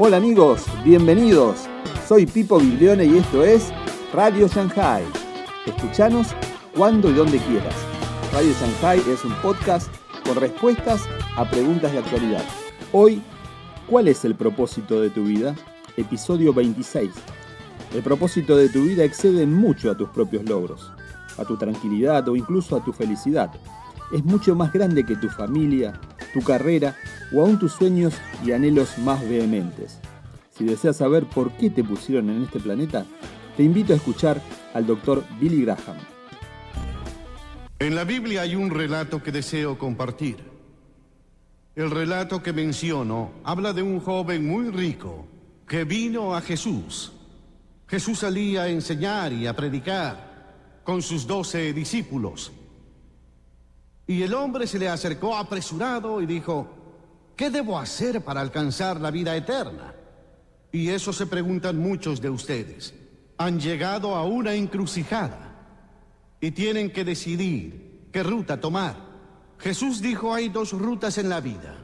Hola amigos, bienvenidos. Soy Pipo Biblione y esto es Radio Shanghai. Escuchanos cuando y donde quieras. Radio Shanghai es un podcast con respuestas a preguntas de actualidad. Hoy, ¿cuál es el propósito de tu vida? Episodio 26. El propósito de tu vida excede mucho a tus propios logros, a tu tranquilidad o incluso a tu felicidad. Es mucho más grande que tu familia, tu carrera o aún tus sueños y anhelos más vehementes. Si deseas saber por qué te pusieron en este planeta, te invito a escuchar al doctor Billy Graham. En la Biblia hay un relato que deseo compartir. El relato que menciono habla de un joven muy rico que vino a Jesús. Jesús salía a enseñar y a predicar con sus doce discípulos. Y el hombre se le acercó apresurado y dijo, ¿qué debo hacer para alcanzar la vida eterna? Y eso se preguntan muchos de ustedes. Han llegado a una encrucijada y tienen que decidir qué ruta tomar. Jesús dijo hay dos rutas en la vida.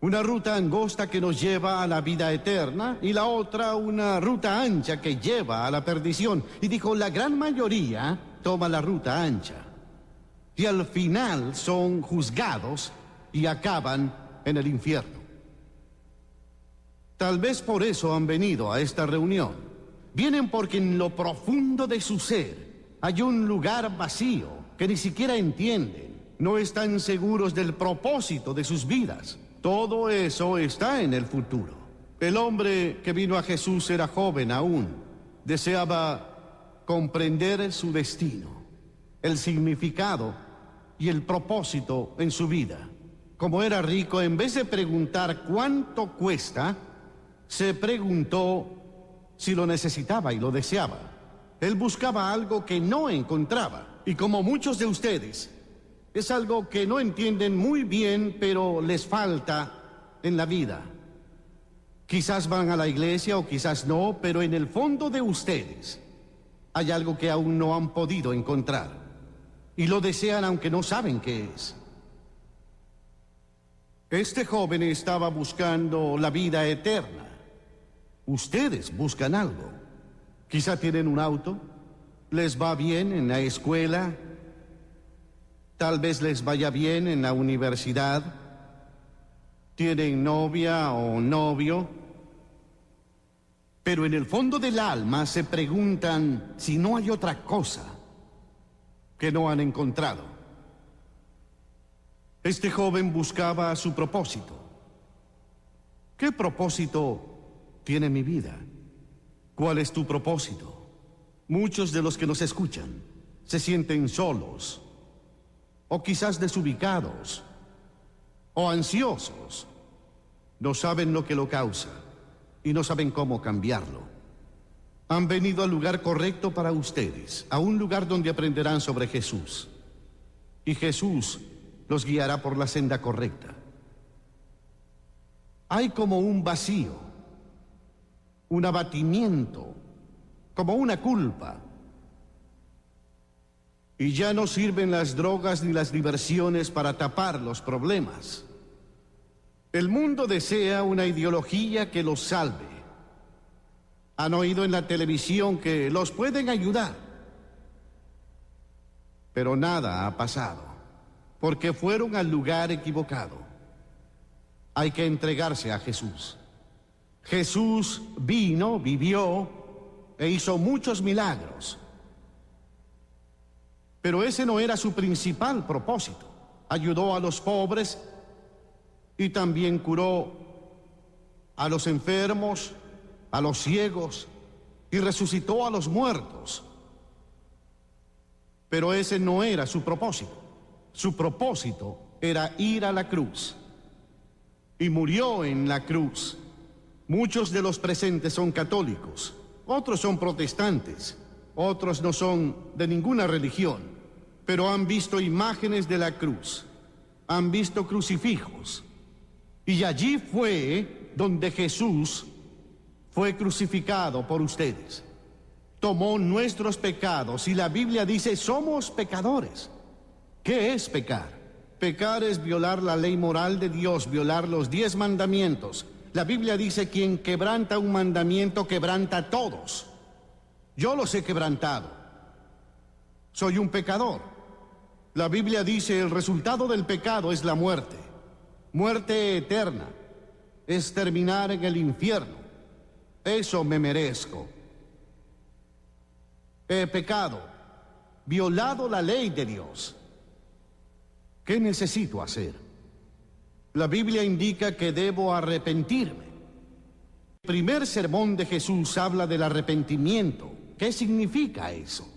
Una ruta angosta que nos lleva a la vida eterna y la otra una ruta ancha que lleva a la perdición. Y dijo, la gran mayoría toma la ruta ancha y al final son juzgados y acaban en el infierno. Tal vez por eso han venido a esta reunión. Vienen porque en lo profundo de su ser hay un lugar vacío que ni siquiera entienden. No están seguros del propósito de sus vidas. Todo eso está en el futuro. El hombre que vino a Jesús era joven aún. Deseaba comprender su destino, el significado y el propósito en su vida. Como era rico, en vez de preguntar cuánto cuesta, se preguntó si lo necesitaba y lo deseaba. Él buscaba algo que no encontraba. Y como muchos de ustedes, es algo que no entienden muy bien, pero les falta en la vida. Quizás van a la iglesia o quizás no, pero en el fondo de ustedes hay algo que aún no han podido encontrar y lo desean aunque no saben qué es. Este joven estaba buscando la vida eterna. Ustedes buscan algo. Quizá tienen un auto, les va bien en la escuela, tal vez les vaya bien en la universidad, tienen novia o novio, pero en el fondo del alma se preguntan si no hay otra cosa que no han encontrado. Este joven buscaba su propósito. ¿Qué propósito tiene mi vida? ¿Cuál es tu propósito? Muchos de los que nos escuchan se sienten solos, o quizás desubicados, o ansiosos. No saben lo que lo causa y no saben cómo cambiarlo. Han venido al lugar correcto para ustedes, a un lugar donde aprenderán sobre Jesús. Y Jesús los guiará por la senda correcta. Hay como un vacío, un abatimiento, como una culpa. Y ya no sirven las drogas ni las diversiones para tapar los problemas. El mundo desea una ideología que los salve han oído en la televisión que los pueden ayudar. Pero nada ha pasado, porque fueron al lugar equivocado. Hay que entregarse a Jesús. Jesús vino, vivió e hizo muchos milagros. Pero ese no era su principal propósito. Ayudó a los pobres y también curó a los enfermos, a los ciegos y resucitó a los muertos. Pero ese no era su propósito. Su propósito era ir a la cruz. Y murió en la cruz. Muchos de los presentes son católicos, otros son protestantes, otros no son de ninguna religión, pero han visto imágenes de la cruz, han visto crucifijos. Y allí fue donde Jesús fue crucificado por ustedes. Tomó nuestros pecados y la Biblia dice somos pecadores. ¿Qué es pecar? Pecar es violar la ley moral de Dios, violar los diez mandamientos, La Biblia dice, quien quebranta un mandamiento, quebranta a todos. Yo los he quebrantado. Soy un pecador. La Biblia dice, el resultado del pecado es la muerte. Muerte eterna. Es terminar en el infierno. Eso me merezco. He pecado, violado la ley de Dios. ¿Qué necesito hacer? La Biblia indica que debo arrepentirme. El primer sermón de Jesús habla del arrepentimiento. ¿Qué significa eso?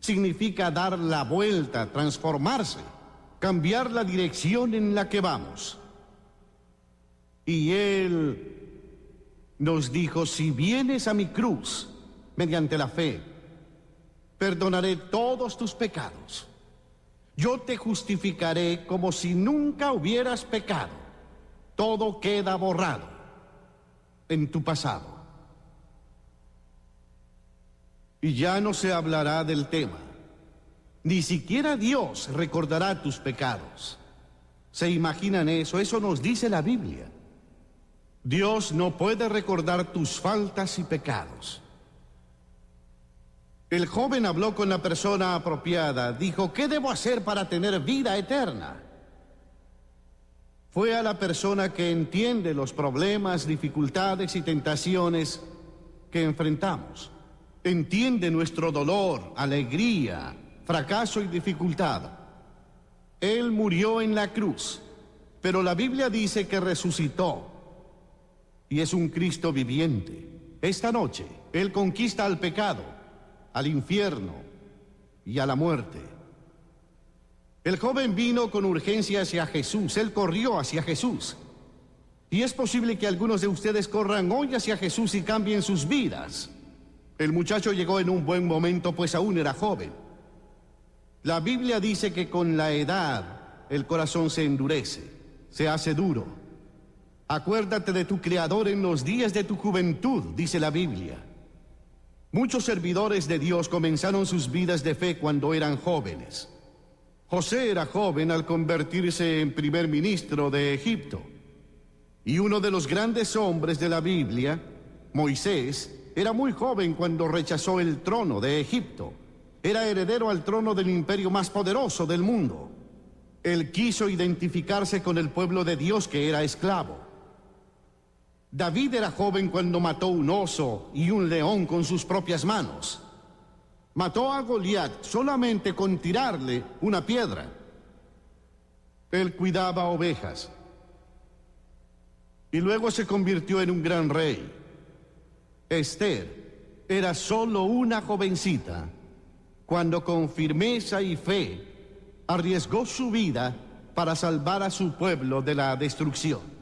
Significa dar la vuelta, transformarse, cambiar la dirección en la que vamos. Y Él nos dijo, si vienes a mi cruz mediante la fe, perdonaré todos tus pecados yo te justificaré como si nunca hubieras pecado. Todo queda borrado en tu pasado. Y ya no se hablará del tema. Ni siquiera Dios recordará tus pecados. ¿Se imaginan eso? Eso nos dice la Biblia. Dios no puede recordar tus faltas y pecados. El joven habló con la persona apropiada. Dijo, ¿qué debo hacer para tener vida eterna? Fue a la persona que entiende los problemas, dificultades y tentaciones que enfrentamos. Entiende nuestro dolor, alegría, fracaso y dificultad. Él murió en la cruz, pero la Biblia dice que resucitó y es un Cristo viviente. Esta noche, Él conquista al pecado al infierno y a la muerte. El joven vino con urgencia hacia Jesús, él corrió hacia Jesús. Y es posible que algunos de ustedes corran hoy hacia Jesús y cambien sus vidas. El muchacho llegó en un buen momento, pues aún era joven. La Biblia dice que con la edad el corazón se endurece, se hace duro. Acuérdate de tu Creador en los días de tu juventud, dice la Biblia. Muchos servidores de Dios comenzaron sus vidas de fe cuando eran jóvenes. José era joven al convertirse en primer ministro de Egipto. Y uno de los grandes hombres de la Biblia, Moisés, era muy joven cuando rechazó el trono de Egipto. Era heredero al trono del imperio más poderoso del mundo. Él quiso identificarse con el pueblo de Dios que era esclavo. David era joven cuando mató un oso y un león con sus propias manos. Mató a Goliat solamente con tirarle una piedra. Él cuidaba ovejas. Y luego se convirtió en un gran rey. Esther era solo una jovencita cuando con firmeza y fe arriesgó su vida para salvar a su pueblo de la destrucción.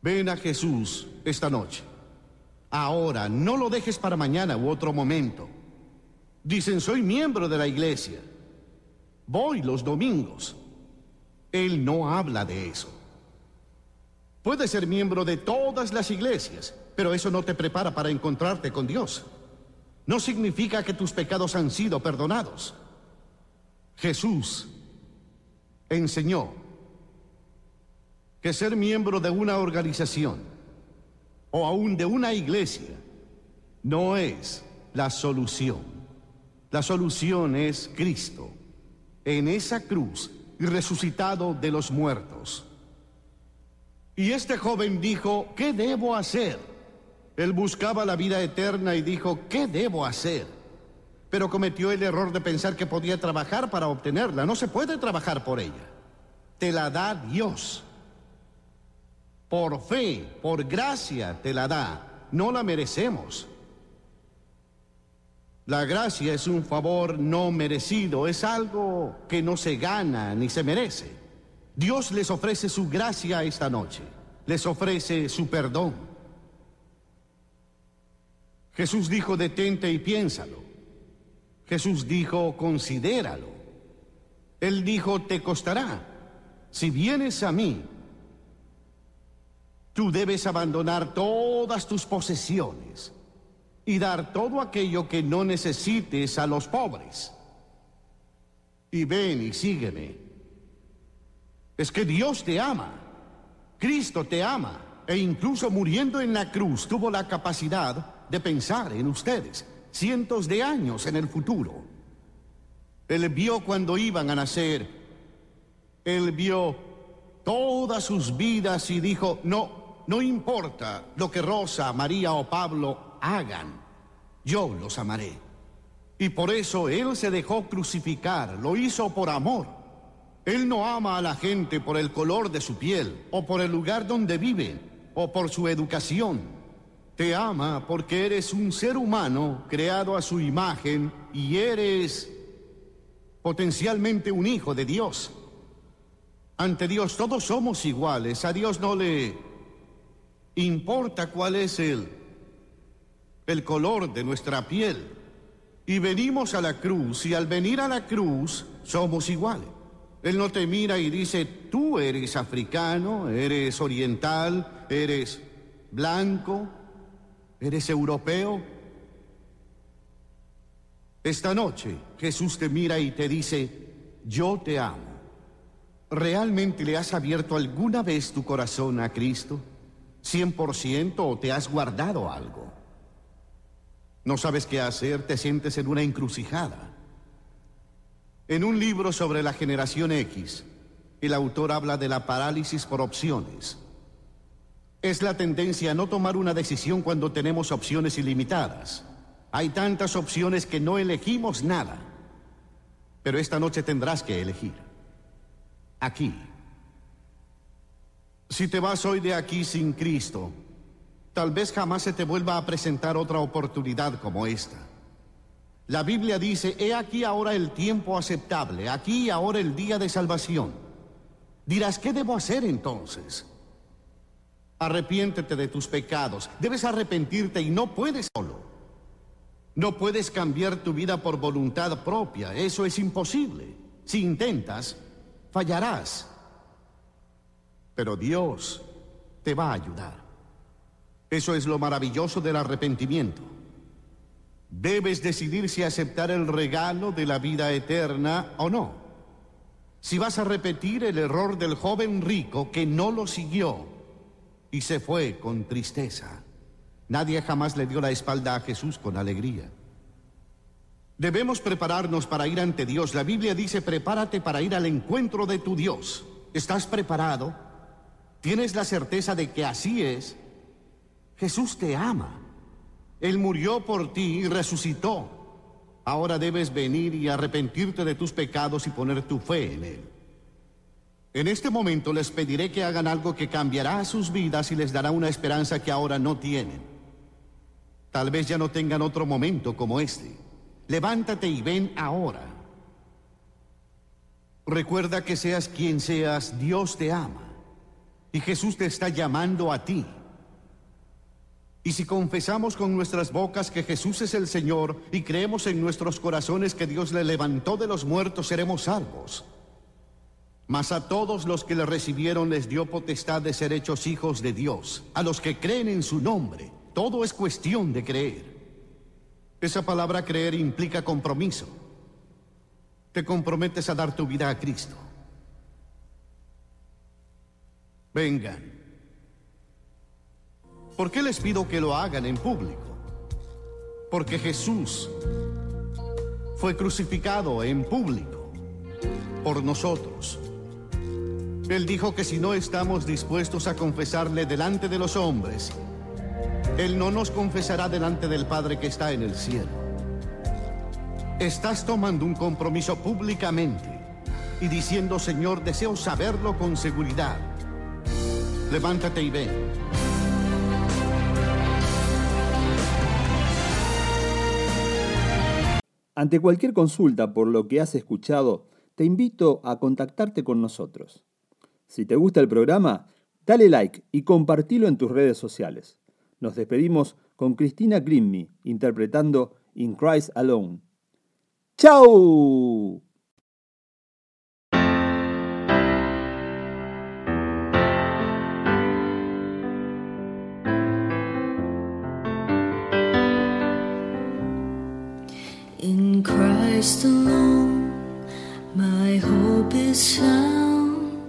Ven a Jesús esta noche. Ahora, no lo dejes para mañana u otro momento. Dicen, soy miembro de la iglesia. Voy los domingos. Él no habla de eso. Puedes ser miembro de todas las iglesias, pero eso no te prepara para encontrarte con Dios. No significa que tus pecados han sido perdonados. Jesús enseñó que ser miembro de una organización o aún de una iglesia no es la solución. La solución es Cristo en esa cruz resucitado de los muertos. Y este joven dijo, ¿qué debo hacer? Él buscaba la vida eterna y dijo, ¿qué debo hacer? Pero cometió el error de pensar que podía trabajar para obtenerla. No se puede trabajar por ella. Te la da Dios. Por fe, por gracia te la da. No la merecemos. La gracia es un favor no merecido, es algo que no se gana ni se merece. Dios les ofrece su gracia esta noche, les ofrece su perdón. Jesús dijo, detente y piénsalo. Jesús dijo, considéralo. Él dijo, te costará. Si vienes a mí, Tú debes abandonar todas tus posesiones y dar todo aquello que no necesites a los pobres. Y ven y sígueme. Es que Dios te ama. Cristo te ama e incluso muriendo en la cruz tuvo la capacidad de pensar en ustedes cientos de años en el futuro. Él vio cuando iban a nacer. Él vio todas sus vidas y dijo, no, no importa lo que Rosa, María o Pablo hagan, yo los amaré. Y por eso Él se dejó crucificar, lo hizo por amor. Él no ama a la gente por el color de su piel o por el lugar donde vive o por su educación. Te ama porque eres un ser humano creado a su imagen y eres potencialmente un hijo de Dios. Ante Dios todos somos iguales. A Dios no le importa cuál es el, el color de nuestra piel. Y venimos a la cruz y al venir a la cruz somos iguales. Él no te mira y dice, tú eres africano, eres oriental, eres blanco, eres europeo. Esta noche Jesús te mira y te dice, yo te amo. ¿Realmente le has abierto alguna vez tu corazón a Cristo? ¿100% o te has guardado algo? No sabes qué hacer, te sientes en una encrucijada. En un libro sobre la generación X, el autor habla de la parálisis por opciones. Es la tendencia a no tomar una decisión cuando tenemos opciones ilimitadas. Hay tantas opciones que no elegimos nada. Pero esta noche tendrás que elegir. Aquí. Si te vas hoy de aquí sin Cristo, tal vez jamás se te vuelva a presentar otra oportunidad como esta. La Biblia dice, he aquí ahora el tiempo aceptable, aquí y ahora el día de salvación. Dirás, ¿qué debo hacer entonces? Arrepiéntete de tus pecados. Debes arrepentirte y no puedes solo. No puedes cambiar tu vida por voluntad propia. Eso es imposible. Si intentas, fallarás. Pero Dios te va a ayudar. Eso es lo maravilloso del arrepentimiento. Debes decidir si aceptar el regalo de la vida eterna o no. Si vas a repetir el error del joven rico que no lo siguió y se fue con tristeza. Nadie jamás le dio la espalda a Jesús con alegría. Debemos prepararnos para ir ante Dios. La Biblia dice, prepárate para ir al encuentro de tu Dios. ¿Estás preparado? ¿Tienes la certeza de que así es? Jesús te ama. Él murió por ti y resucitó. Ahora debes venir y arrepentirte de tus pecados y poner tu fe en Él. En este momento les pediré que hagan algo que cambiará sus vidas y les dará una esperanza que ahora no tienen. Tal vez ya no tengan otro momento como este. Levántate y ven ahora. Recuerda que seas quien seas, Dios te ama. Y Jesús te está llamando a ti. Y si confesamos con nuestras bocas que Jesús es el Señor y creemos en nuestros corazones que Dios le levantó de los muertos, seremos salvos. Mas a todos los que le recibieron les dio potestad de ser hechos hijos de Dios, a los que creen en su nombre. Todo es cuestión de creer. Esa palabra creer implica compromiso. Te comprometes a dar tu vida a Cristo. Vengan. ¿Por qué les pido que lo hagan en público? Porque Jesús fue crucificado en público por nosotros. Él dijo que si no estamos dispuestos a confesarle delante de los hombres, Él no nos confesará delante del Padre que está en el cielo. Estás tomando un compromiso públicamente y diciendo, Señor, deseo saberlo con seguridad. Levántate y ven. Ante cualquier consulta por lo que has escuchado, te invito a contactarte con nosotros. Si te gusta el programa, dale like y compartilo en tus redes sociales. Nos despedimos con Cristina Grimmy interpretando In Christ Alone. ¡Chao! in Christ alone, my hope is found.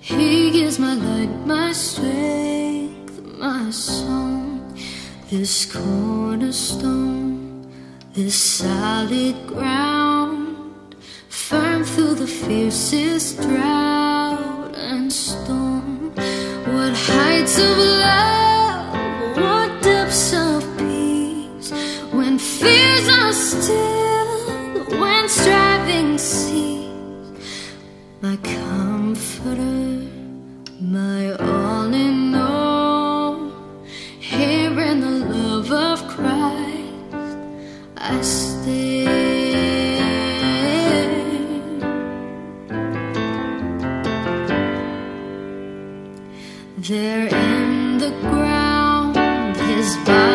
He gives my light, my strength, my song. This cornerstone, this solid ground, firm through the fiercest drought and storm. What heights of There in the ground, his body.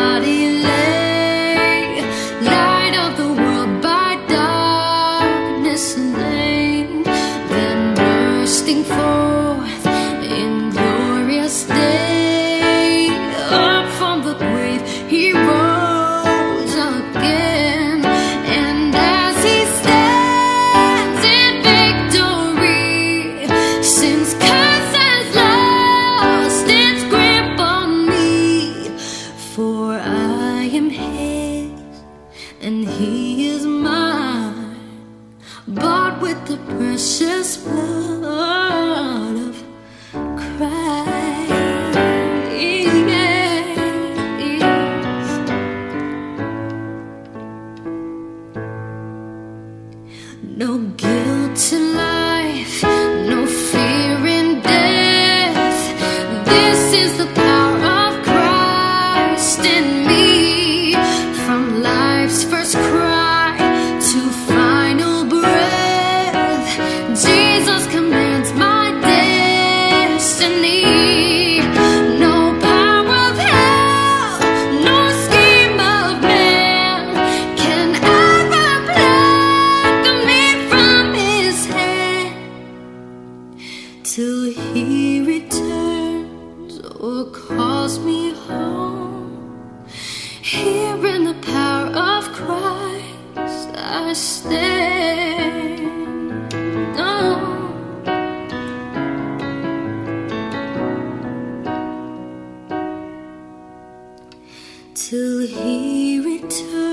I am his and he is mine, bought with the precious blood. he returned.